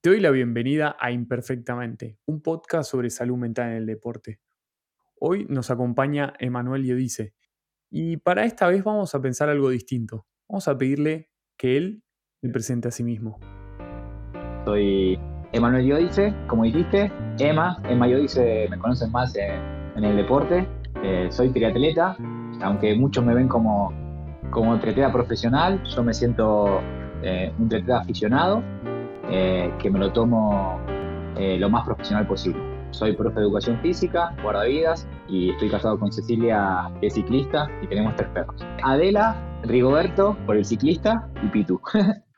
Te doy la bienvenida a Imperfectamente, un podcast sobre salud mental en el deporte. Hoy nos acompaña Emanuel Yodice y para esta vez vamos a pensar algo distinto. Vamos a pedirle que él le presente a sí mismo. Soy Emanuel Yodice, como dijiste, Emma, Emma Yodice me conocen más en, el deporte. Eh, soy triatleta, aunque muchos me ven como, como triatleta profesional, yo me siento eh, un triatleta aficionado eh, que me lo tomo eh, lo más profesional posible. Soy profe de educación física, guardavidas y estoy casado con Cecilia, que es ciclista, y tenemos tres perros. Adela, Rigoberto, por el ciclista, y Pitu.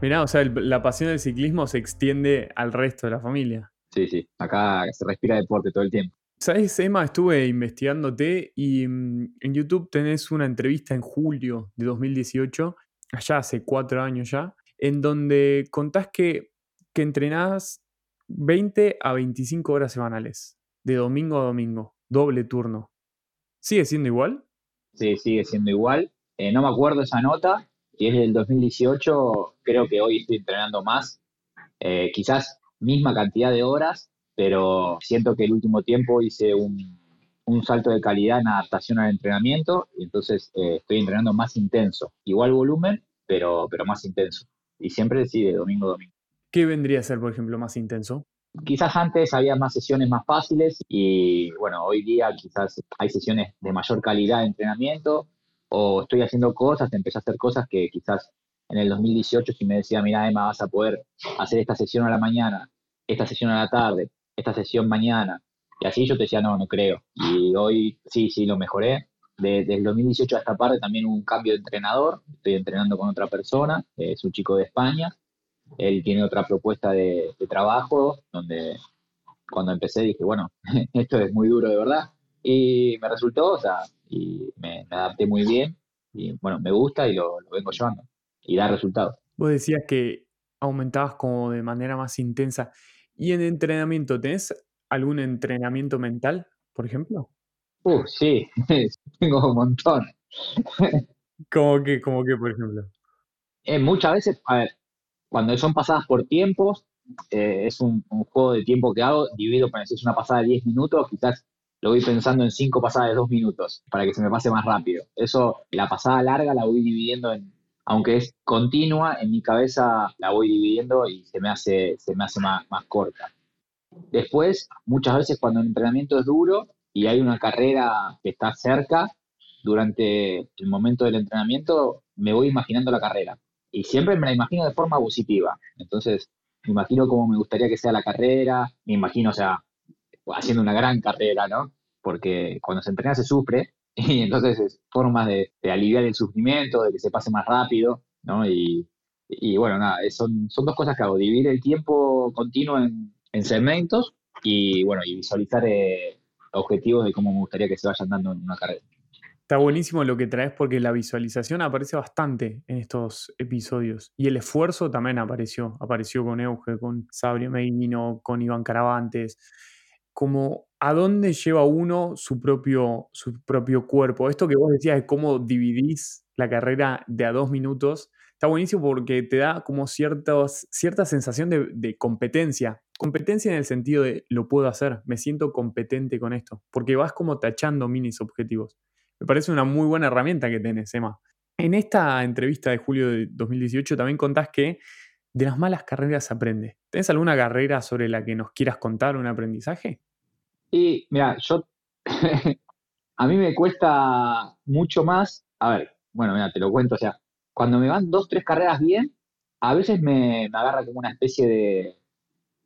Mirá, o sea, la pasión del ciclismo se extiende al resto de la familia. Sí, sí, acá se respira deporte todo el tiempo. ¿Sabes, Emma? Estuve investigándote y mm, en YouTube tenés una entrevista en julio de 2018, allá hace cuatro años ya, en donde contás que, que entrenás 20 a 25 horas semanales, de domingo a domingo, doble turno. ¿Sigue siendo igual? Sí, sigue siendo igual. Eh, no me acuerdo esa nota, y es del 2018, creo que hoy estoy entrenando más, eh, quizás misma cantidad de horas, pero siento que el último tiempo hice un, salto de calidad en adaptación al entrenamiento y entonces eh, estoy entrenando más intenso. Igual volumen, pero, pero más intenso y siempre sí, de domingo a domingo. ¿Qué vendría a ser, por ejemplo, más intenso? Quizás antes había más sesiones más fáciles y bueno, hoy día quizás hay sesiones de mayor calidad de entrenamiento o estoy haciendo cosas, empecé a hacer cosas que quizás en el 2018 si me decía, mira Emma, vas a poder hacer esta sesión a la mañana, esta sesión a la tarde, esta sesión mañana, y así yo te decía, no, no creo. Y hoy sí, sí, lo mejoré desde el 2018 a esta parte también hubo un cambio de entrenador. Estoy entrenando con otra persona, es un chico de España. Él tiene otra propuesta de, trabajo, donde cuando empecé dije, bueno, esto es muy duro de verdad. Y me resultó, o sea, y me, adapté muy bien. Y bueno, me gusta y lo, lo vengo llevando. Y da resultados. Vos decías que aumentabas como de manera más intensa. ¿Y en entrenamiento tenés algún entrenamiento mental, por ejemplo? Uh, sí, tengo un montón. ¿Cómo que, como que, por ejemplo? Eh, muchas veces, a ver, cuando son pasadas por tiempos, eh, es un, juego de tiempo que hago, divido, para decir, es una pasada de 10 minutos, quizás lo voy pensando en 5 pasadas de 2 minutos, para que se me pase más rápido. Eso, la pasada larga la voy dividiendo en, aunque es continua, en mi cabeza la voy dividiendo y se me hace, se me hace más, más corta. Después, muchas veces cuando el entrenamiento es duro, y hay una carrera que está cerca, durante el momento del entrenamiento me voy imaginando la carrera. Y siempre me la imagino de forma positiva. Entonces, me imagino cómo me gustaría que sea la carrera, me imagino, o sea, haciendo una gran carrera, ¿no? Porque cuando se entrena se sufre, y entonces es formas de, aliviar el sufrimiento, de que se pase más rápido, ¿no? Y, bueno, nada, son, son dos cosas que hago, dividir el tiempo continuo en, segmentos y, bueno, y visualizar eh, objetivos de cómo me gustaría que se vayan dando en una carrera. Está buenísimo lo que traes porque la visualización aparece bastante en estos episodios. Y el esfuerzo también apareció. Apareció con Euge, con Sabrio Medino, con Iván Caravantes. Como a dónde lleva uno su propio, su propio cuerpo. Esto que vos decías de cómo dividís la carrera de a dos minutos, está buenísimo porque te da como cierta sensación de, de competencia. Competencia en el sentido de lo puedo hacer, me siento competente con esto, porque vas como tachando minis objetivos. Me parece una muy buena herramienta que tenés, Emma. En esta entrevista de julio de 2018 también contás que de las malas carreras aprende. ¿Tenés alguna carrera sobre la que nos quieras contar un aprendizaje? Y mira, yo a mí me cuesta mucho más, a ver, bueno, mira, te lo cuento, o sea, cuando me van dos, tres carreras bien, a veces me, agarra como una especie de,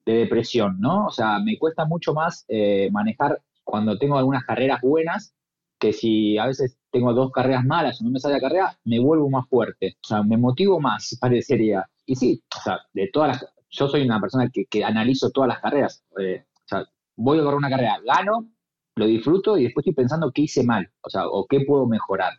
depresión, ¿no? O sea, me cuesta mucho más eh, manejar cuando tengo algunas carreras buenas que si a veces tengo dos carreras malas o no me sale la carrera, me vuelvo más fuerte. O sea, me motivo más, parecería. Y sí, o sea, de todas las. Yo soy una persona que, que analizo todas las carreras. Eh, o sea, voy a correr una carrera, gano, lo disfruto y después estoy pensando qué hice mal, o sea, o qué puedo mejorar.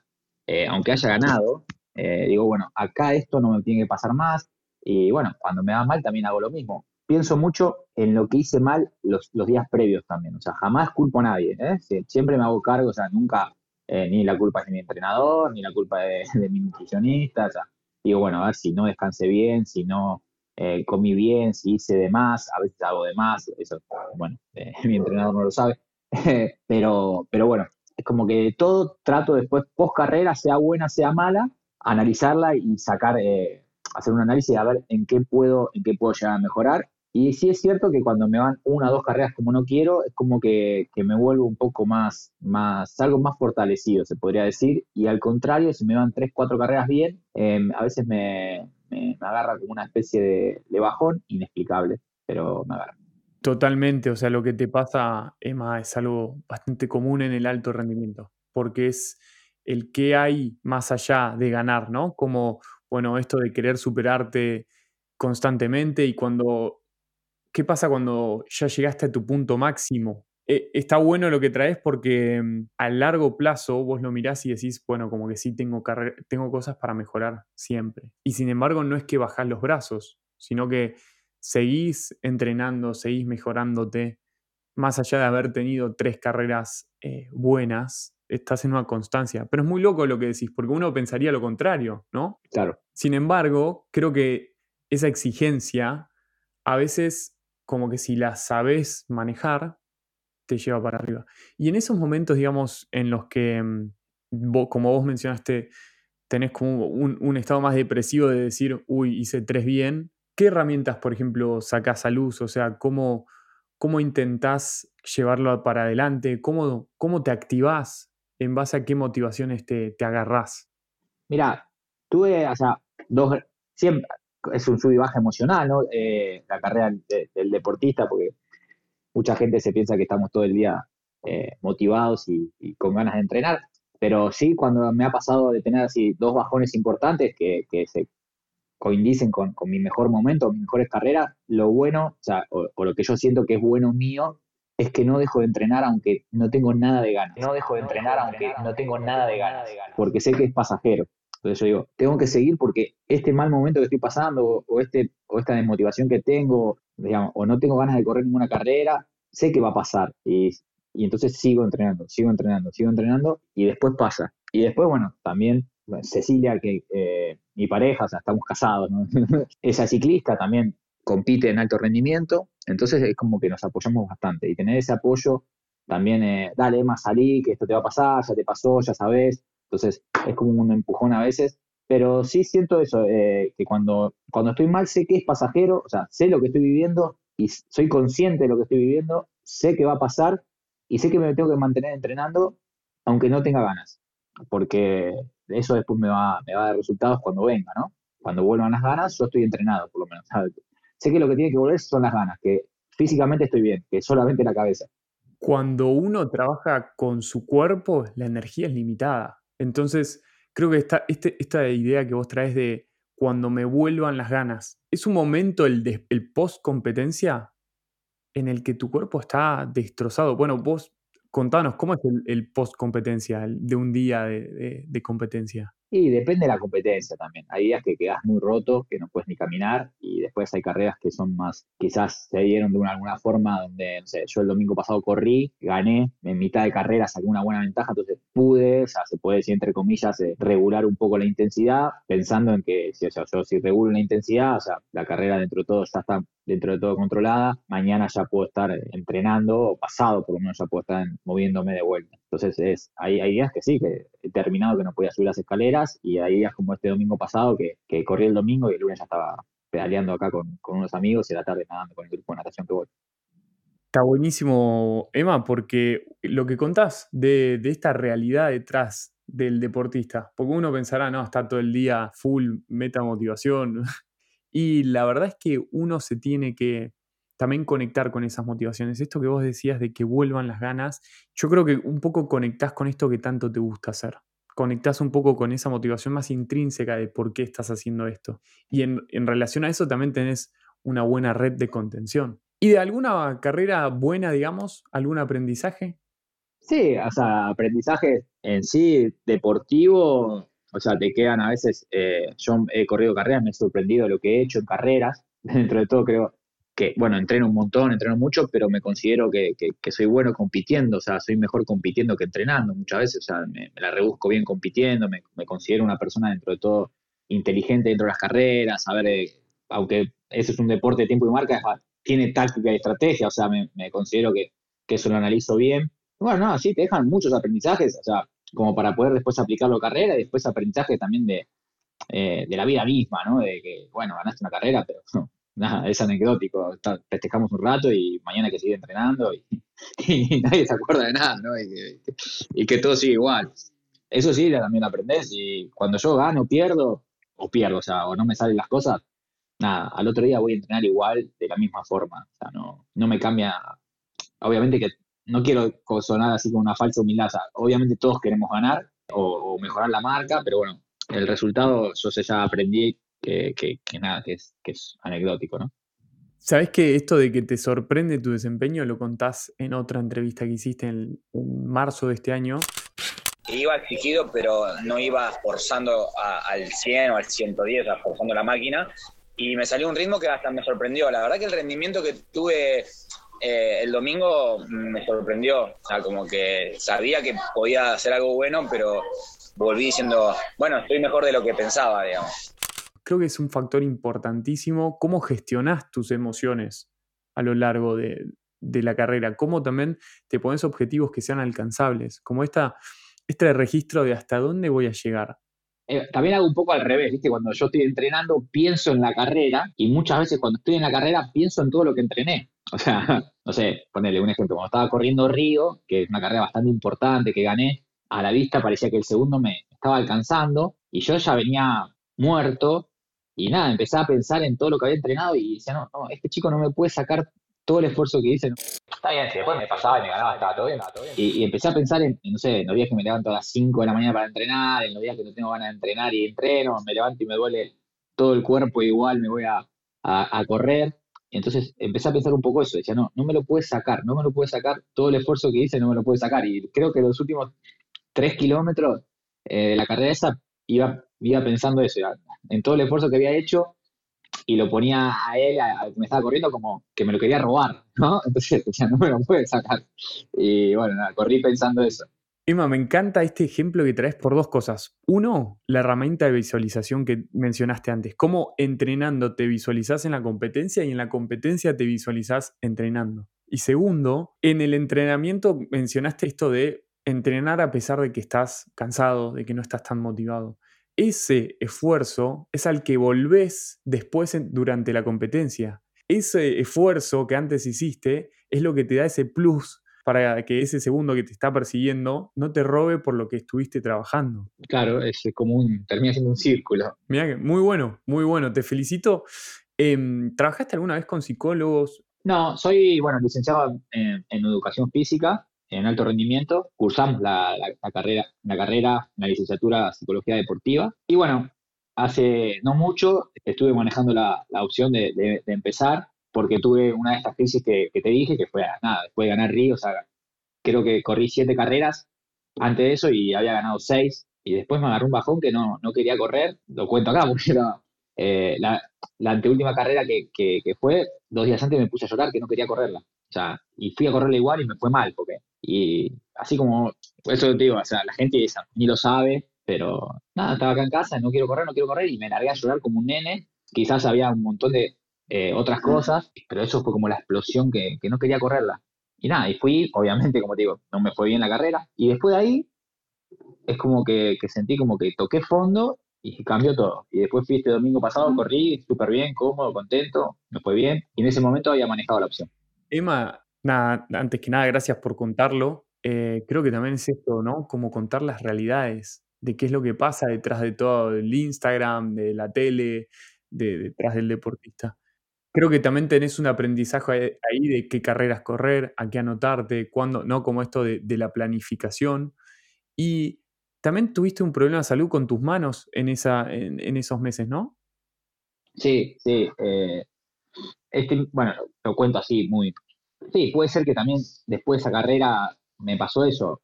Eh, aunque haya ganado, eh, digo, bueno, acá esto no me tiene que pasar más. Y bueno, cuando me va mal también hago lo mismo pienso mucho en lo que hice mal los, días previos también. O sea, jamás culpo a nadie. ¿eh? Siempre me hago cargo, o sea, nunca eh, ni la culpa es de mi entrenador, ni la culpa de, mi nutricionista. O sea, digo, bueno, a ver si no descansé bien, si no eh, comí bien, si hice de más, a veces hago de más, eso, bueno, eh, mi entrenador no lo sabe, pero, pero bueno, es como que todo trato después, post carrera, sea buena, sea mala, analizarla y sacar, eh, hacer un análisis a ver en qué puedo, en qué puedo llegar a mejorar. Y sí es cierto que cuando me van una o dos carreras como no quiero, es como que, me vuelvo un poco más, más, algo más fortalecido, se podría decir. Y al contrario, si me van tres, cuatro carreras bien, em, a veces me, me, agarra como una especie de, bajón inexplicable, pero me agarra. Totalmente, o sea, lo que te pasa, Emma, es algo bastante común en el alto rendimiento, porque es el que hay más allá de ganar, ¿no? Como, bueno, esto de querer superarte constantemente y cuando, ¿qué pasa cuando ya llegaste a tu punto máximo? Eh, está bueno lo que traes porque mm, a largo plazo vos lo mirás y decís, bueno, como que sí tengo, tengo cosas para mejorar siempre. Y sin embargo no es que bajás los brazos, sino que seguís entrenando, seguís mejorándote. Más allá de haber tenido tres carreras eh, buenas, estás en una constancia. Pero es muy loco lo que decís, porque uno pensaría lo contrario, ¿no? Claro. Sin embargo, creo que esa exigencia, a veces como que si la sabes manejar, te lleva para arriba. Y en esos momentos, digamos, en los que, mm, como vos mencionaste, tenés como un, estado más depresivo de decir, uy, hice tres bien, ¿qué herramientas, por ejemplo, sacás a luz? O sea, ¿cómo, cómo intentás llevarlo para adelante? ¿Cómo, ¿Cómo te activás? ¿En base a qué motivaciones te, te agarrás? Mira, tuve, o sea, dos, siempre, es un sub y baja emocional, ¿no? Eh, la carrera del deportista, porque mucha gente se piensa que estamos todo el día eh, motivados y, con ganas de entrenar, pero sí, cuando me ha pasado de tener así dos bajones importantes que, se coinciden con, mi mejor momento, mis mejores carreras, lo bueno, o, sea, o, lo que yo siento que es bueno mío, es que no dejo de entrenar aunque no tengo nada de ganas. No dejo de entrenar aunque no tengo nada de ganas, porque sé que es pasajero. Entonces yo digo, tengo que seguir porque este mal momento que estoy pasando o, este, o esta desmotivación que tengo digamos, o no tengo ganas de correr ninguna carrera, sé que va a pasar. Y, entonces sigo entrenando, sigo entrenando, sigo entrenando y después pasa. Y después, bueno, también Cecilia, que eh, mi pareja, o sea, estamos casados, ¿no? esa ciclista también compite en alto rendimiento, entonces es como que nos apoyamos bastante y tener ese apoyo también, eh, dale, más salí, que esto te va a pasar, ya te pasó, ya sabes, entonces es como un empujón a veces pero sí siento eso, eh, que cuando, cuando estoy mal sé que es pasajero, o sea, sé lo que estoy viviendo y soy consciente de lo que estoy viviendo, sé que va a pasar y sé que me tengo que mantener entrenando aunque no tenga ganas, porque eso después me va, me va a dar resultados cuando venga, ¿no? Cuando vuelvan las ganas, yo estoy entrenado, por lo menos. Sé que lo que tiene que volver son las ganas, que físicamente estoy bien, que solamente la cabeza. Cuando uno trabaja con su cuerpo, la energía es limitada. Entonces, creo que esta, este, idea que vos traes de cuando me vuelvan las ganas, es un momento, el, el post competencia, en el que tu cuerpo está destrozado. Bueno, vos contanos, ¿cómo es el, post competencia, de un día de competencia? Y depende de la competencia también. Hay días que quedas muy roto, que no puedes ni caminar, y después hay carreras que son más, quizás se dieron de una, alguna forma donde, no sé, yo el domingo pasado corrí, gané, en mitad de carrera saqué una buena ventaja, entonces pude, o sea, se puede decir entre comillas, eh, regular un poco la intensidad, pensando en que si, o sea, yo si regulo la intensidad, o sea, la carrera dentro de todo ya está dentro de todo controlada, mañana ya puedo estar entrenando, o pasado por lo menos ya puedo estar moviéndome de vuelta. Entonces es, hay, hay días que sí, que he terminado que no podía subir las escaleras y hay días como este domingo pasado que, que corrí el domingo y el lunes ya estaba pedaleando acá con, con unos amigos y la tarde nadando con el grupo de natación que voy. Está buenísimo, Emma, porque lo que contás de, esta realidad detrás del deportista, porque uno pensará, no, está todo el día full meta motivación, Y la verdad es que uno se tiene que también conectar con esas motivaciones. Esto que vos decías de que vuelvan las ganas, yo creo que un poco conectás con esto que tanto te gusta hacer. Conectás un poco con esa motivación más intrínseca de por qué estás haciendo esto. Y en, relación a eso también tenés una buena red de contención. ¿Y de alguna carrera buena, digamos, algún aprendizaje? Sí, o sea, aprendizaje en sí deportivo, o sea, te quedan a veces, eh, yo he corrido carreras, me he sorprendido lo que he hecho en carreras, dentro de todo creo que, bueno, entreno un montón, entreno mucho, pero me considero que, soy bueno compitiendo, o sea, soy mejor compitiendo que entrenando muchas veces, o sea, me, la rebusco bien compitiendo, me, considero una persona dentro de todo inteligente dentro de las carreras, a ver, eh, aunque ese es un deporte de tiempo y marca, tiene táctica y estrategia, o sea, me, considero que, que, eso lo analizo bien. Bueno, no, sí, te dejan muchos aprendizajes, o sea, como para poder después aplicarlo a carrera y después aprendizaje también de, eh, de la vida misma, ¿no? De que, bueno, ganaste una carrera, pero no, nada, es anecdótico. festejamos un rato y mañana que seguir entrenando y, nadie se acuerda de nada, ¿no? Y, que todo sigue igual. Eso sí, también aprendes y cuando yo gano, pierdo, o pierdo, o sea, o no me salen las cosas, nada, al otro día voy a entrenar igual, de la misma forma. O sea, no, no me cambia. Obviamente que no quiero sonar así como una falsa humildad. obviamente todos queremos ganar o, mejorar la marca, pero bueno, el resultado yo sé, ya aprendí que, nada, que es, que es anecdótico, ¿no? ¿Sabes que esto de que te sorprende tu desempeño lo contás en otra entrevista que hiciste en, marzo de este año? Iba exigido, pero no iba forzando al 100 o al 110, forzando la máquina. Y me salió un ritmo que hasta me sorprendió. La verdad que el rendimiento que tuve eh, el domingo me sorprendió. O sea, como que sabía que podía hacer algo bueno, pero volví diciendo, bueno, estoy mejor de lo que pensaba, digamos. Creo que es un factor importantísimo cómo gestionas tus emociones a lo largo de, la carrera, cómo también te pones objetivos que sean alcanzables, como esta, este registro de hasta dónde voy a llegar. Eh, también hago un poco al revés, ¿viste? Cuando yo estoy entrenando, pienso en la carrera y muchas veces cuando estoy en la carrera pienso en todo lo que entrené. O sea, no sé, ponerle un ejemplo, cuando estaba corriendo Río, que es una carrera bastante importante que gané, a la vista parecía que el segundo me estaba alcanzando y yo ya venía muerto y nada, empecé a pensar en todo lo que había entrenado y decía, no, no, este chico no me puede sacar todo el esfuerzo que hice. Está bien, si después me pasaba y me ganaba, estaba todo bien, todo bien. Y, empecé a pensar en, no sé, en los días que me levanto a las 5 de la mañana para entrenar, en los días que no tengo ganas de entrenar y entreno, me levanto y me duele todo el cuerpo, igual me voy a, a, a correr. Entonces empecé a pensar un poco eso, decía, no, no me lo puedes sacar, no me lo puedes sacar, todo el esfuerzo que hice no me lo puedes sacar. Y creo que los últimos tres kilómetros eh, de la carrera esa iba, iba pensando eso, en todo el esfuerzo que había hecho y lo ponía a él, al que me estaba corriendo, como que me lo quería robar, ¿no? Entonces decía, no me lo puede sacar. Y bueno, nada, corrí pensando eso. Emma, me encanta este ejemplo que traes por dos cosas. Uno, la herramienta de visualización que mencionaste antes. Cómo entrenando te visualizás en la competencia y en la competencia te visualizás entrenando. Y segundo, en el entrenamiento mencionaste esto de entrenar a pesar de que estás cansado, de que no estás tan motivado. Ese esfuerzo es al que volvés después durante la competencia. Ese esfuerzo que antes hiciste es lo que te da ese plus para que ese segundo que te está persiguiendo no te robe por lo que estuviste trabajando. Claro, es como un, termina siendo un círculo. Mira que muy bueno, muy bueno, te felicito. Em, ¿Trabajaste alguna vez con psicólogos? No, soy, bueno, licenciado en, educación física, en alto rendimiento. Cursamos la, carrera, la carrera, la licenciatura Psicología Deportiva. Y bueno, hace no mucho estuve manejando la, opción de, empezar porque tuve una de estas crisis que, te dije, que fue nada, después de ganar Río, o sea, creo que corrí siete carreras antes de eso y había ganado seis, y después me agarró un bajón que no, no quería correr, lo cuento acá porque era eh, la, la, anteúltima carrera que, que, fue, dos días antes me puse a llorar que no quería correrla, o sea, y fui a correrla igual y me fue mal, porque, y así como, eso te digo, o sea, la gente ni lo sabe, pero nada, estaba acá en casa, no quiero correr, no quiero correr, y me largué a llorar como un nene, quizás había un montón de eh, otras cosas, pero eso fue como la explosión que, no quería correrla. Y nada, y fui, obviamente, como te digo, no me fue bien la carrera. Y después de ahí, es como que, sentí como que toqué fondo y cambió todo. Y después fui este domingo pasado, corrí súper bien, cómodo, contento, me fue bien. Y en ese momento había manejado la opción. Emma, nada, antes que nada, gracias por contarlo. Eh, creo que también es esto, ¿no? Como contar las realidades de qué es lo que pasa detrás de todo el Instagram, de la tele, de, detrás del deportista. Creo que también tenés un aprendizaje ahí de qué carreras correr, a qué anotarte, cuándo, ¿no? Como esto de, la planificación. Y también tuviste un problema de salud con tus manos en, esa, en, esos meses, ¿no? Sí, sí. Eh, este, bueno, lo cuento así muy. Sí, puede ser que también después de esa carrera me pasó eso.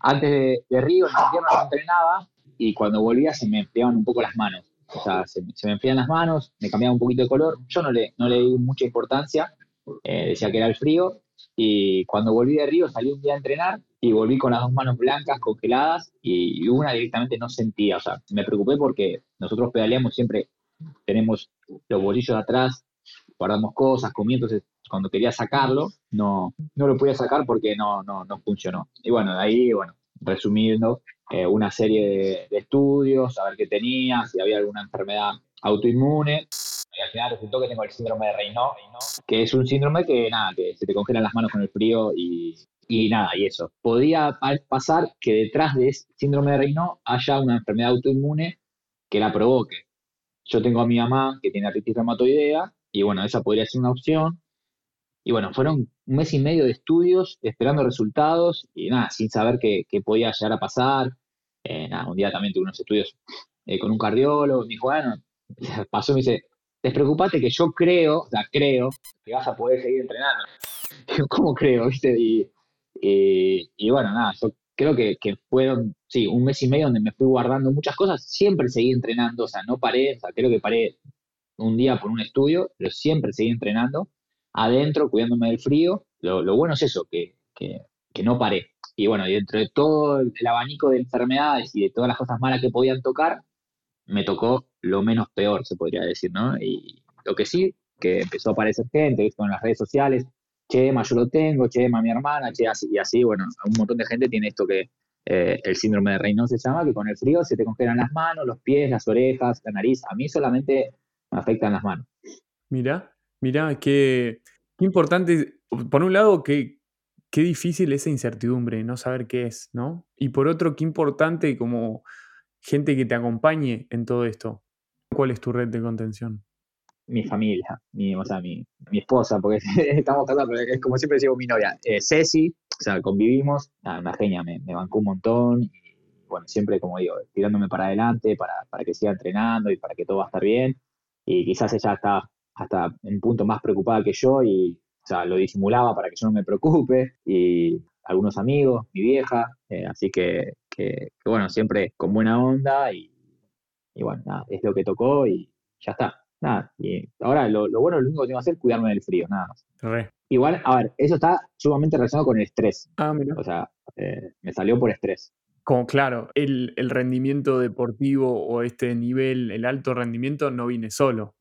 Antes de, Río, en invierno no entrenaba y cuando volvía se me enfriaban un poco las manos o sea, se, me enfrían las manos, me cambiaba un poquito de color. Yo no le, no le di mucha importancia, eh, decía que era el frío. Y cuando volví de Río, salí un día a entrenar y volví con las dos manos blancas, congeladas, y, una directamente no sentía. O sea, me preocupé porque nosotros pedaleamos siempre, tenemos los bolillos atrás guardamos cosas, comí, entonces cuando quería sacarlo, no, no lo podía sacar porque no, no, no funcionó. Y bueno, de ahí, bueno, resumiendo, eh, una serie de, estudios, a ver qué tenía, si había alguna enfermedad autoinmune. Y al final resultó que tengo el síndrome de Raynaud, que es un síndrome que, nada, que se te congelan las manos con el frío y, y nada, y eso. Podría pasar que detrás de ese síndrome de Raynaud haya una enfermedad autoinmune que la provoque. Yo tengo a mi mamá que tiene artritis reumatoidea y bueno, esa podría ser una opción. Y bueno, fueron un mes y medio de estudios esperando resultados y nada, sin saber qué, podía llegar a pasar. Eh, nada, un día también tuve unos estudios eh, con un cardiólogo, me dijo, bueno, pasó, me dice, despreocupate que yo creo, o sea, creo que vas a poder seguir entrenando. ¿Cómo creo? ¿Viste? Y, y, bueno, nada, yo creo que, que, fueron, sí, un mes y medio donde me fui guardando muchas cosas, siempre seguí entrenando, o sea, no paré, o sea, creo que paré un día por un estudio, pero siempre seguí entrenando adentro, cuidándome del frío. Lo, bueno es eso, que, no paré. Y bueno, dentro de todo el, abanico de enfermedades y de todas las cosas malas que podían tocar, me tocó lo menos peor, se podría decir, ¿no? Y lo que sí, que empezó a aparecer gente, con las redes sociales, Chema, yo lo tengo, Chema, mi hermana, che, así, y así, bueno, un montón de gente tiene esto que eh, el síndrome de Raynaud se llama, que con el frío se te congelan las manos, los pies, las orejas, la nariz. A mí solamente me afectan las manos. Mira, mira, qué, importante. Por un lado, qué, qué difícil esa incertidumbre, no saber qué es, ¿no? Y por otro, qué importante como gente que te acompañe en todo esto. ¿Cuál es tu red de contención? Mi familia, mi, o sea, mi, esposa, porque estamos casados, es como siempre digo mi novia. Eh, Ceci, o sea, convivimos, una genia, me, me bancó un montón. Y bueno, siempre, como digo, tirándome para adelante para, para que siga entrenando y para que todo va a estar bien y quizás ella está hasta un punto más preocupada que yo y o sea, lo disimulaba para que yo no me preocupe y algunos amigos, mi vieja, eh, así que, que, bueno, siempre con buena onda y, y, bueno, nada, es lo que tocó y ya está. Nada, y ahora lo, lo, bueno, lo único que tengo que hacer es cuidarme del frío, nada más. Igual, a ver, eso está sumamente relacionado con el estrés. Ah, mira. O sea, eh, me salió por estrés como claro, el, rendimiento deportivo o este nivel, el alto rendimiento, no viene solo.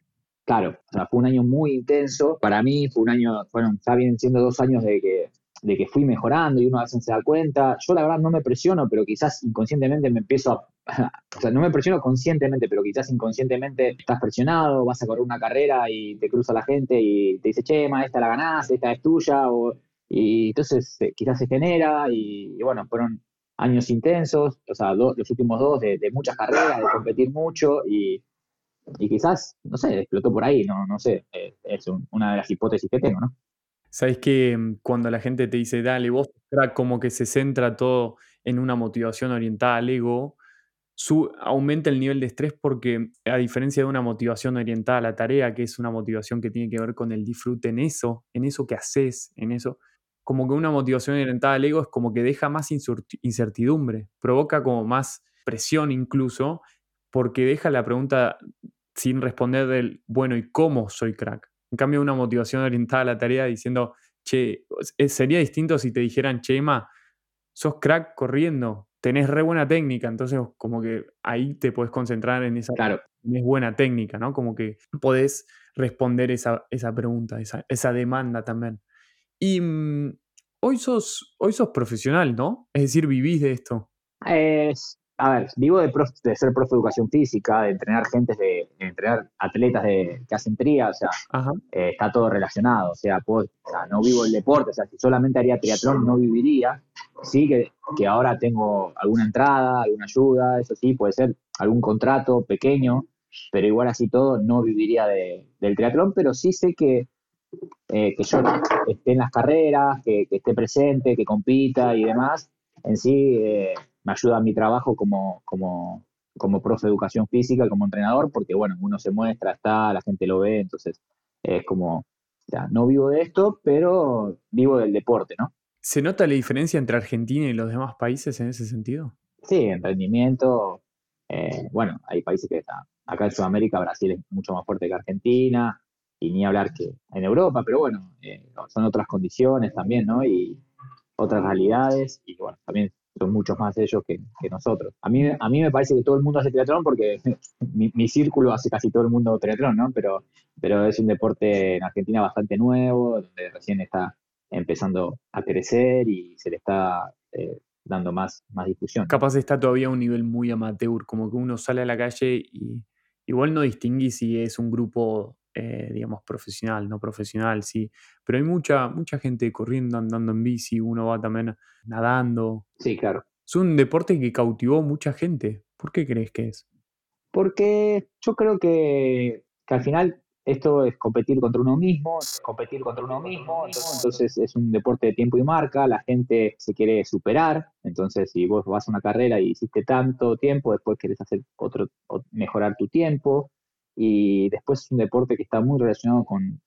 Claro, o sea, fue un año muy intenso. Para mí fue un año, bueno, está bien siendo dos años de que, de que fui mejorando y uno a veces se da cuenta. Yo la verdad no me presiono, pero quizás inconscientemente me empiezo a... O sea, no me presiono conscientemente, pero quizás inconscientemente estás presionado, vas a correr una carrera y te cruza la gente y te dice, che, ma, esta la ganás, esta es tuya, o, y entonces eh, quizás se genera y, y bueno, fueron años intensos, o sea, los últimos dos de, muchas carreras, de competir mucho y, quizás, no sé, explotó por ahí, no, no sé, eh, es una de las hipótesis que tengo, ¿no? Sabes que mm, cuando la gente te dice, dale, vos, como que se centra todo en una motivación orientada al ego, su, aumenta el nivel de estrés porque a diferencia de una motivación orientada a la tarea, que es una motivación que tiene que ver con el disfrute en eso, en eso que haces, en eso, como que una motivación orientada al ego es como que deja más incertidumbre, provoca como más presión incluso, porque deja la pregunta sin responder del, bueno, ¿y cómo soy crack? En cambio, una motivación orientada a la tarea diciendo, che, sería distinto si te dijeran, Chema, sos crack corriendo, tenés re buena técnica, entonces como que ahí te puedes concentrar en esa claro. tenés buena técnica, ¿no? Como que podés responder esa, esa pregunta, esa, esa demanda también. Y mm, hoy, sos, hoy sos profesional, ¿no? Es decir, vivís de esto. Es, a ver, vivo de, de ser profe de educación física, de entrenar gente, de, entrenar atletas de, que hacen tría, o sea, eh, está todo relacionado. O sea, no vivo el deporte, o sea, si solamente haría triatlón no viviría. Sí que, que ahora tengo alguna entrada, alguna ayuda, eso sí, puede ser algún contrato pequeño, pero igual así todo no viviría del triatlón, pero sí sé que eh, que yo esté en las carreras, que, esté presente, que compita y demás, en sí eh, me ayuda a mi trabajo como, como, como profe de educación física, como entrenador, porque bueno, uno se muestra, está, la gente lo ve, entonces es como, ya, no vivo de esto, pero vivo del deporte, ¿no? ¿Se nota la diferencia entre Argentina y los demás países en ese sentido? Sí, en rendimiento, eh, bueno, hay países que están, acá en Sudamérica Brasil es mucho más fuerte que Argentina, y ni hablar que en Europa, pero bueno, eh, son otras condiciones también, ¿no? Y otras realidades, y bueno, también son muchos más ellos que, nosotros. A mí, a mí me parece que todo el mundo hace triatlón porque mi, círculo hace casi todo el mundo triatlón, ¿no? Pero, pero es un deporte en Argentina bastante nuevo, donde recién está empezando a crecer y se le está eh, dando más, más difusión. Capaz está todavía a un nivel muy amateur, como que uno sale a la calle y igual no distingue si es un grupo, eh, digamos, profesional, no profesional, sí, pero hay mucha, mucha gente corriendo, andando en bici, uno va también nadando. Sí, claro. Es un deporte que cautivó mucha gente. ¿Por qué crees que es? Porque yo creo que, que al final esto es competir contra uno mismo, competir contra uno mismo, entonces es un deporte de tiempo y marca, la gente se quiere superar, entonces si vos vas a una carrera y hiciste tanto tiempo, después querés hacer otro, mejorar tu tiempo, y después es un deporte que está muy relacionado con,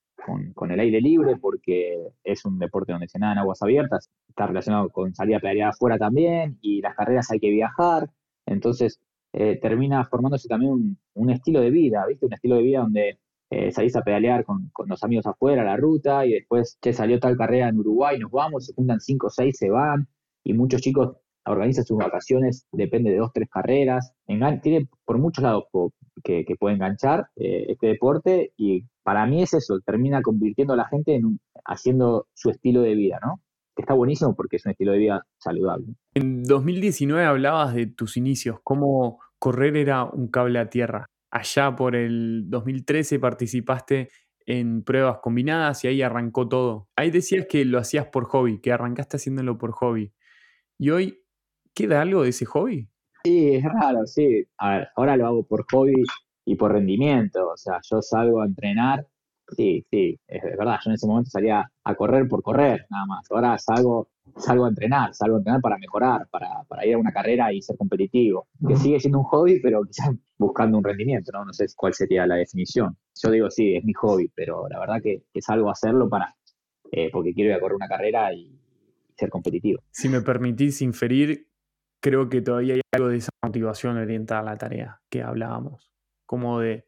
con, el aire libre, porque es un deporte donde se nada en aguas abiertas, está relacionado con salir a pelear afuera también, y las carreras hay que viajar, entonces eh, termina formándose también un, un estilo de vida, ¿viste? Un estilo de vida donde eh, salís a pedalear con, los amigos afuera, la ruta, y después, che, salió tal carrera en Uruguay, nos vamos, se juntan cinco o seis, se van, y muchos chicos organizan sus vacaciones, depende de dos, tres carreras, tiene por muchos lados que, que puede enganchar eh, este deporte, y para mí es eso, termina convirtiendo a la gente en haciendo su estilo de vida, ¿no? Que está buenísimo porque es un estilo de vida saludable. En 2019 hablabas de tus inicios, cómo correr era un cable a tierra allá por el 2013 participaste en pruebas combinadas y ahí arrancó todo. Ahí decías que lo hacías por hobby, que arrancaste haciéndolo por hobby. ¿Y hoy queda algo de ese hobby? Sí, es raro, sí. A ver, ahora lo hago por hobby y por rendimiento. O sea, yo salgo a entrenar. Sí, sí, es verdad. Yo en ese momento salía a correr por correr, nada más. Ahora salgo salgo a entrenar, salgo a entrenar para mejorar, para, para, ir a una carrera y ser competitivo, que sigue siendo un hobby, pero quizás buscando un rendimiento, ¿no? No sé cuál sería la definición. Yo digo, sí, es mi hobby, pero la verdad que, que salgo a hacerlo para, eh, porque quiero ir a correr una carrera y ser competitivo. Si me permitís inferir, creo que todavía hay algo de esa motivación orientada a la tarea que hablábamos, como de,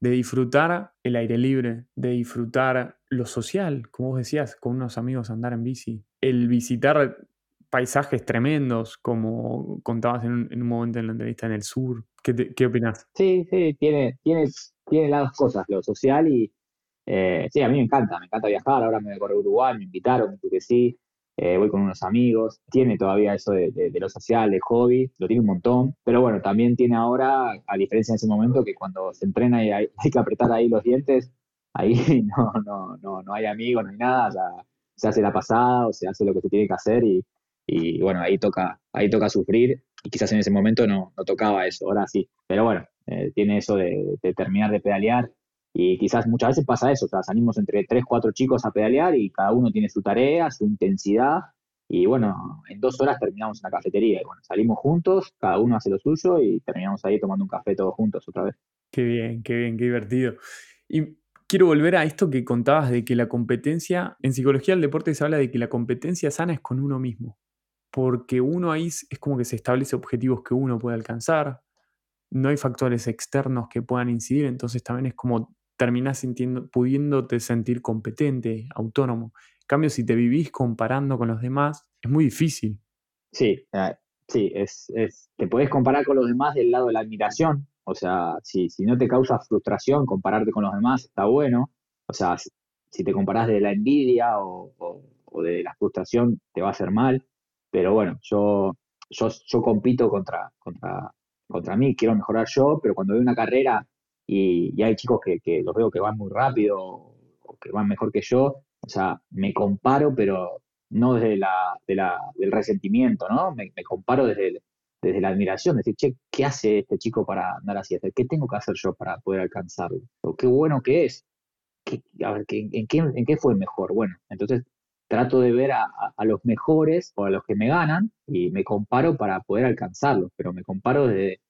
disfrutar el aire libre, de disfrutar lo social, como vos decías, con unos amigos andar en bici, el visitar paisajes tremendos, como contabas en un, momento en la entrevista en el sur. ¿Qué, qué opinas? Sí, sí, tiene, tiene, tiene las dos cosas, lo social y... Eh, sí, a mí me encanta, me encanta viajar, ahora me voy a correr Uruguay, me invitaron, que sí, eh, voy con unos amigos, tiene todavía eso de, lo social, de hobby, lo tiene un montón, pero bueno, también tiene ahora, a diferencia en ese momento, que cuando se entrena y hay, hay que apretar ahí los dientes, ahí no, no, no, no hay amigos, no hay nada, ya se hace la pasada o se hace lo que se tiene que hacer y, y bueno, ahí toca, ahí toca sufrir. Y quizás en ese momento no, no tocaba eso, ahora sí, pero bueno, eh, tiene eso de, terminar de pedalear y quizás muchas veces pasa eso, o sea, salimos entre tres, cuatro chicos a pedalear y cada uno tiene su tarea, su intensidad y bueno, en dos horas terminamos en la cafetería y bueno, salimos juntos, cada uno hace lo suyo y terminamos ahí tomando un café todos juntos otra vez. Qué bien, qué bien, qué divertido. Y quiero volver a esto que contabas de que la competencia, en psicología del deporte se habla de que la competencia sana es con uno mismo, porque uno ahí es como que se establece objetivos que uno puede alcanzar, no hay factores externos que puedan incidir, entonces también es como terminas sintiendo, pudiéndote sentir competente, autónomo. En cambio, si te vivís comparando con los demás, es muy difícil. Sí, eh, sí, es, es, te podés comparar con los demás del lado de la admiración, o sea, si, si no te causa frustración compararte con los demás, está bueno. O sea, si, te comparás de la envidia o, de la frustración, te va a hacer mal. Pero bueno, yo, yo, yo compito contra, contra, contra mí, quiero mejorar yo, pero cuando veo una carrera y, hay chicos que, que, los veo que van muy rápido o que van mejor que yo, o sea, me comparo, pero no desde la, de la, del resentimiento, ¿no? Me, comparo desde desde la admiración, decir, che, ¿qué hace este chico para andar así? ¿Qué tengo que hacer yo para poder alcanzarlo? O qué bueno que es. a ver, en, qué, ¿en qué fue mejor? Bueno, entonces trato de ver a, los mejores o a los que me ganan y me comparo para poder alcanzarlos, pero me comparo desde,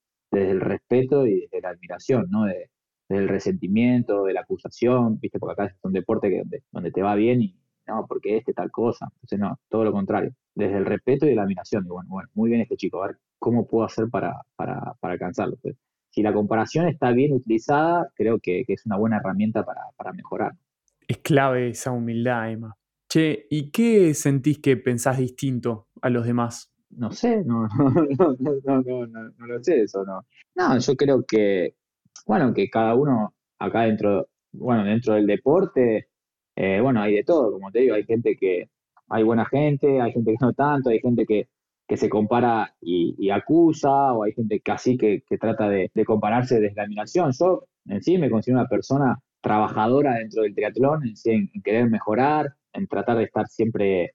el respeto y desde la admiración, ¿no? desde el resentimiento, de la acusación, ¿viste? Porque acá es un deporte que, donde, te va bien y no, porque este tal cosa. Entonces, no, todo lo contrario. Desde el respeto y la admiración. Bueno, bueno, muy bien este chico, a ver cómo puedo hacer para, para, para alcanzarlo. Pues, si la comparación está bien utilizada, creo que, es una buena herramienta para, para, mejorar. Es clave esa humildad, Emma. Che, ¿y qué sentís que pensás distinto a los demás? No sé, no, no, no, no, no, lo sé eso, no. No, yo creo que, bueno, que cada uno acá dentro, bueno, dentro del deporte, eh, bueno, hay de todo, como te digo, hay gente que, hay buena gente, hay gente que no tanto, hay gente que, que se compara y, acusa, o hay gente que así que, trata de, compararse desde la admiración. Yo en sí me considero una persona trabajadora dentro del triatlón, en, querer mejorar, en tratar de estar siempre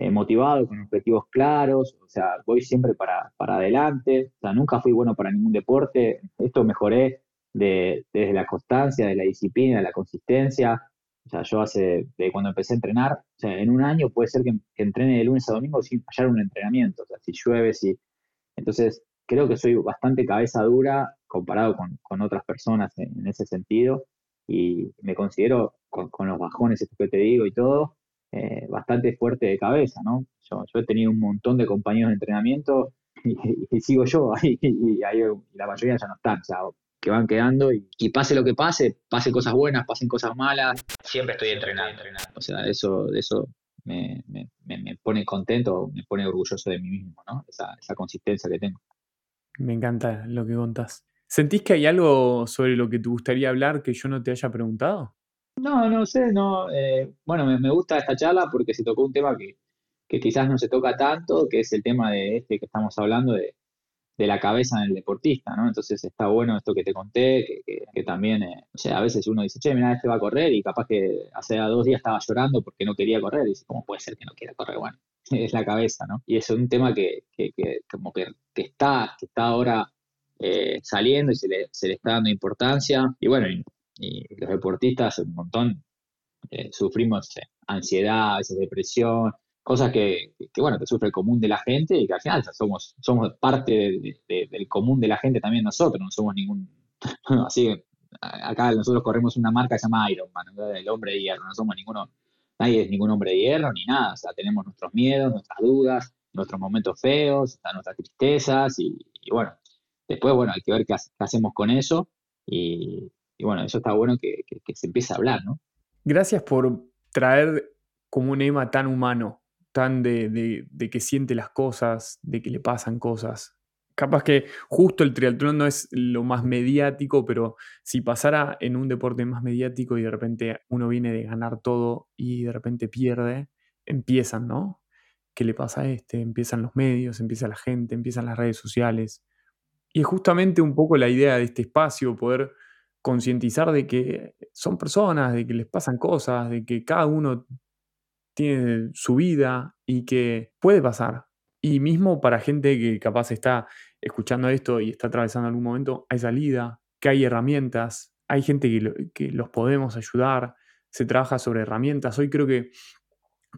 eh, motivado, con objetivos claros, o sea, voy siempre para, para adelante, o sea, nunca fui bueno para ningún deporte, esto mejoré de, desde la constancia, de la disciplina, de la consistencia, o sea, yo hace, de cuando empecé a entrenar, o sea, en un año puede ser que, entrene de lunes a domingo sin fallar un entrenamiento, o sea, si llueve, si... Entonces, creo que soy bastante cabeza dura comparado con, otras personas en, ese sentido y me considero, con, los bajones estos que te digo y todo, eh, bastante fuerte de cabeza, ¿no? Yo, he tenido un montón de compañeros de entrenamiento y, sigo yo ahí y, la mayoría ya no están, o sea, que van quedando y, pase lo que pase, pase cosas buenas, pasen cosas malas, siempre estoy entrenando. O sea, eso, eso me, pone contento, me pone orgulloso de mí mismo, ¿no? Esa, esa consistencia que tengo. Me encanta lo que contás. ¿Sentís que hay algo sobre lo que te gustaría hablar que yo no te haya preguntado? No, no sé, no. Eh, bueno, me, gusta esta charla porque se tocó un tema que, que quizás no se toca tanto, que es el tema de este que estamos hablando, de, la cabeza en el deportista, ¿no? Entonces está bueno esto que te conté, que, también, eh, o sea, a veces uno dice, che, mira, este va a correr y capaz que hace dos días estaba llorando porque no quería correr. Y dice, ¿cómo puede ser que no quiera correr? Bueno, es la cabeza, ¿no? Y es un tema que como que, está, que está ahora eh, saliendo y se le, se le, está dando importancia. Y bueno, y, los deportistas un montón eh, sufrimos ansiedad, a veces depresión, cosas que, bueno, que sufre el común de la gente y que al final somos, somos parte del común de la gente también nosotros, no somos ningún, así, acá nosotros corremos una marca que se llama Iron Man, el hombre de hierro, no somos ninguno, nadie es ningún hombre de hierro ni nada, o sea, tenemos nuestros miedos, nuestras dudas, nuestros momentos feos, nuestras tristezas y, bueno, después, bueno, hay que ver qué, hacemos con eso y, bueno, eso está bueno que, se empiece a hablar, ¿no? Gracias por traer como un Emma tan humano tan de, que siente las cosas, de que le pasan cosas. Capaz que justo el triatlón no es lo más mediático, pero si pasara en un deporte más mediático y de repente uno viene de ganar todo y de repente pierde, empiezan, ¿no? ¿Qué le pasa a este? Empiezan los medios, empieza la gente, empiezan las redes sociales. Y es justamente un poco la idea de este espacio, poder concientizar de que son personas, de que les pasan cosas, de que cada uno tiene su vida y que puede pasar. Y mismo para gente que capaz está escuchando esto y está atravesando algún momento, hay salida, que hay herramientas, hay gente que, los podemos ayudar, se trabaja sobre herramientas. Hoy creo que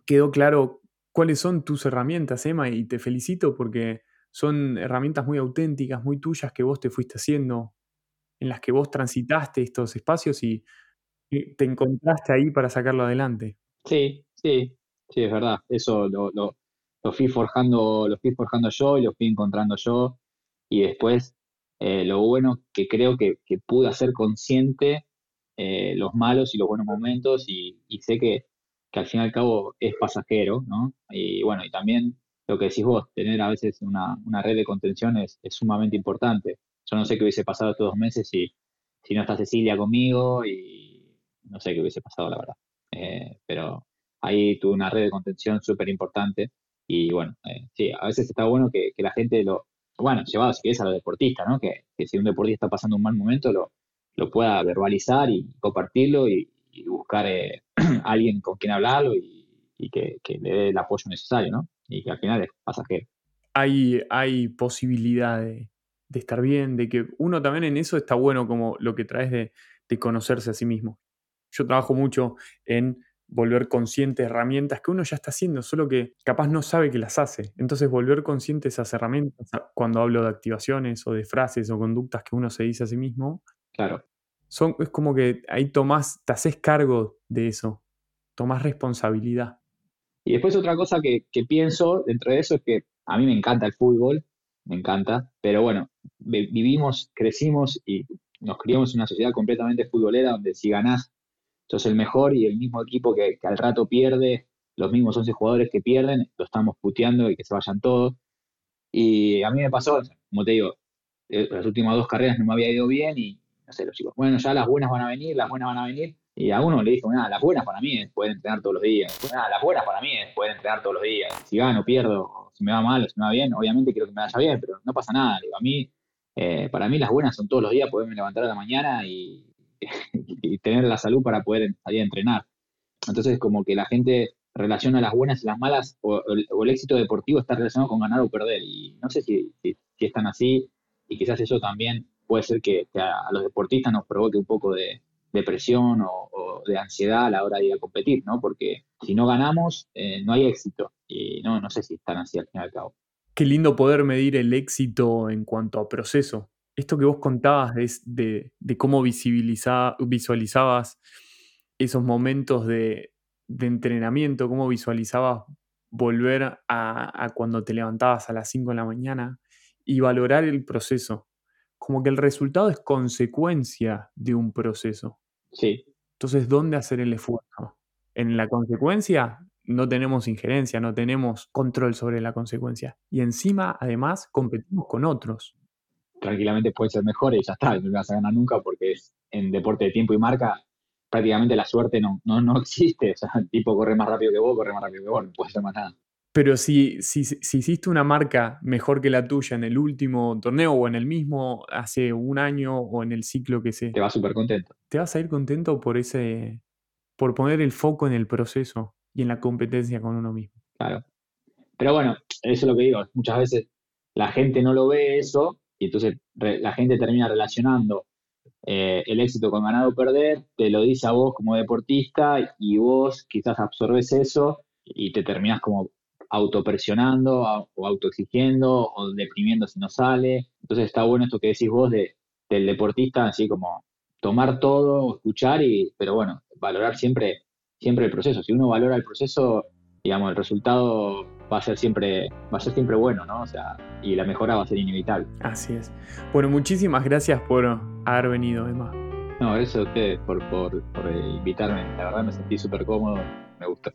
quedó claro cuáles son tus herramientas, Emma, y te felicito porque son herramientas muy auténticas, muy tuyas que vos te fuiste haciendo, en las que vos transitaste estos espacios y te encontraste ahí para sacarlo adelante. Sí, Sí, sí, es verdad. Eso lo, lo, fui forjando, lo fui forjando yo y lo fui encontrando yo. Y después, eh, lo bueno que creo que, pude hacer consciente eh, los malos y los buenos momentos y, sé que, al fin y al cabo es pasajero, ¿no? Y bueno, y también lo que decís vos, tener a veces una, red de contención es, sumamente importante. Yo no sé qué hubiese pasado estos dos meses si, si no está Cecilia conmigo y no sé qué hubiese pasado, la verdad. Eh, pero ahí tuve una red de contención súper importante. Y bueno, eh, sí, a veces está bueno que, la gente lo, bueno, llevado si quieres a los deportistas, ¿no? Que, si un deportista está pasando un mal momento, lo, lo pueda verbalizar y compartirlo y, buscar eh, alguien con quien hablarlo y, que, le dé el apoyo necesario, ¿no? Y que al final es pasajero. Hay, hay posibilidad de, estar bien, de que uno también en eso está bueno como lo que traes de, de conocerse a sí mismo. Yo trabajo mucho en volver consciente herramientas que uno ya está haciendo, solo que capaz no sabe que las hace. Entonces, volver consciente esas herramientas, cuando hablo de activaciones o de frases o conductas que uno se dice a sí mismo, claro. Son, es como que ahí tomás, te haces cargo de eso, tomás responsabilidad. Y después otra cosa que, que pienso dentro de eso es que a mí me encanta el fútbol, me encanta, pero bueno, vivimos, crecimos y nos criamos en una sociedad completamente futbolera donde si ganás entonces el mejor y el mismo equipo que, al rato pierde, los mismos 11 jugadores que pierden, lo estamos puteando y que se vayan todos. Y a mí me pasó, como te digo, eh, las últimas dos carreras no me había ido bien y no sé, los chicos, bueno, ya las buenas van a venir, las buenas van a venir. Y a uno le dijo, nada, las buenas para mí es poder entrenar todos los días. Nada, las buenas para mí es poder entrenar todos los días. Si gano, pierdo, si me va mal o si me va bien, obviamente quiero que me vaya bien, pero no pasa nada. Digo, a mí, eh, para mí las buenas son todos los días poderme levantar a la mañana y, y tener la salud para poder salir a entrenar. Entonces, como que la gente relaciona las buenas y las malas, o, el éxito deportivo está relacionado con ganar o perder. Y no sé si, si, están así, y quizás eso también puede ser que, a, los deportistas nos provoque un poco de, presión o, de ansiedad a la hora de ir a competir, ¿no? Porque si no ganamos, eh, no hay éxito. Y no, no sé si están así al fin y al cabo. Qué lindo poder medir el éxito en cuanto a proceso. Esto que vos contabas de, de cómo visualizabas esos momentos de, entrenamiento, cómo visualizabas volver a, cuando te levantabas a las 5 de la mañana y valorar el proceso. Como que el resultado es consecuencia de un proceso. Sí. Entonces, ¿dónde hacer el esfuerzo? En la consecuencia no tenemos injerencia, no tenemos control sobre la consecuencia. Y encima, además, competimos con otros. Tranquilamente puede ser mejor y ya está, no vas a ganar nunca porque es en deporte de tiempo y marca prácticamente la suerte no, no, no existe. O sea, el tipo corre más rápido que vos, corre más rápido que vos, no puede ser más nada. Pero si, si, si, hiciste una marca mejor que la tuya en el último torneo o en el mismo hace un año o en el ciclo que sé. Te vas súper contento. Te vas a ir contento por ese. por poner el foco en el proceso y en la competencia con uno mismo. Claro. Pero bueno, eso es lo que digo. Muchas veces la gente no lo ve eso y entonces la gente termina relacionando eh, el éxito con ganado o perder, te lo dice a vos como deportista y vos quizás absorbes eso y te terminas como autopresionando o autoexigiendo o deprimiendo si no sale. Entonces está bueno esto que decís vos de, del deportista, así como tomar todo, escuchar, y, pero bueno, valorar siempre, siempre el proceso. Si uno valora el proceso, digamos, el resultado va a ser siempre, va a ser siempre bueno, ¿no? O sea, y la mejora va a ser inevitable. Así es. Bueno, muchísimas gracias por haber venido, Emma. No, eso a ustedes por, por, por invitarme. La verdad me sentí súper cómodo, me gusta.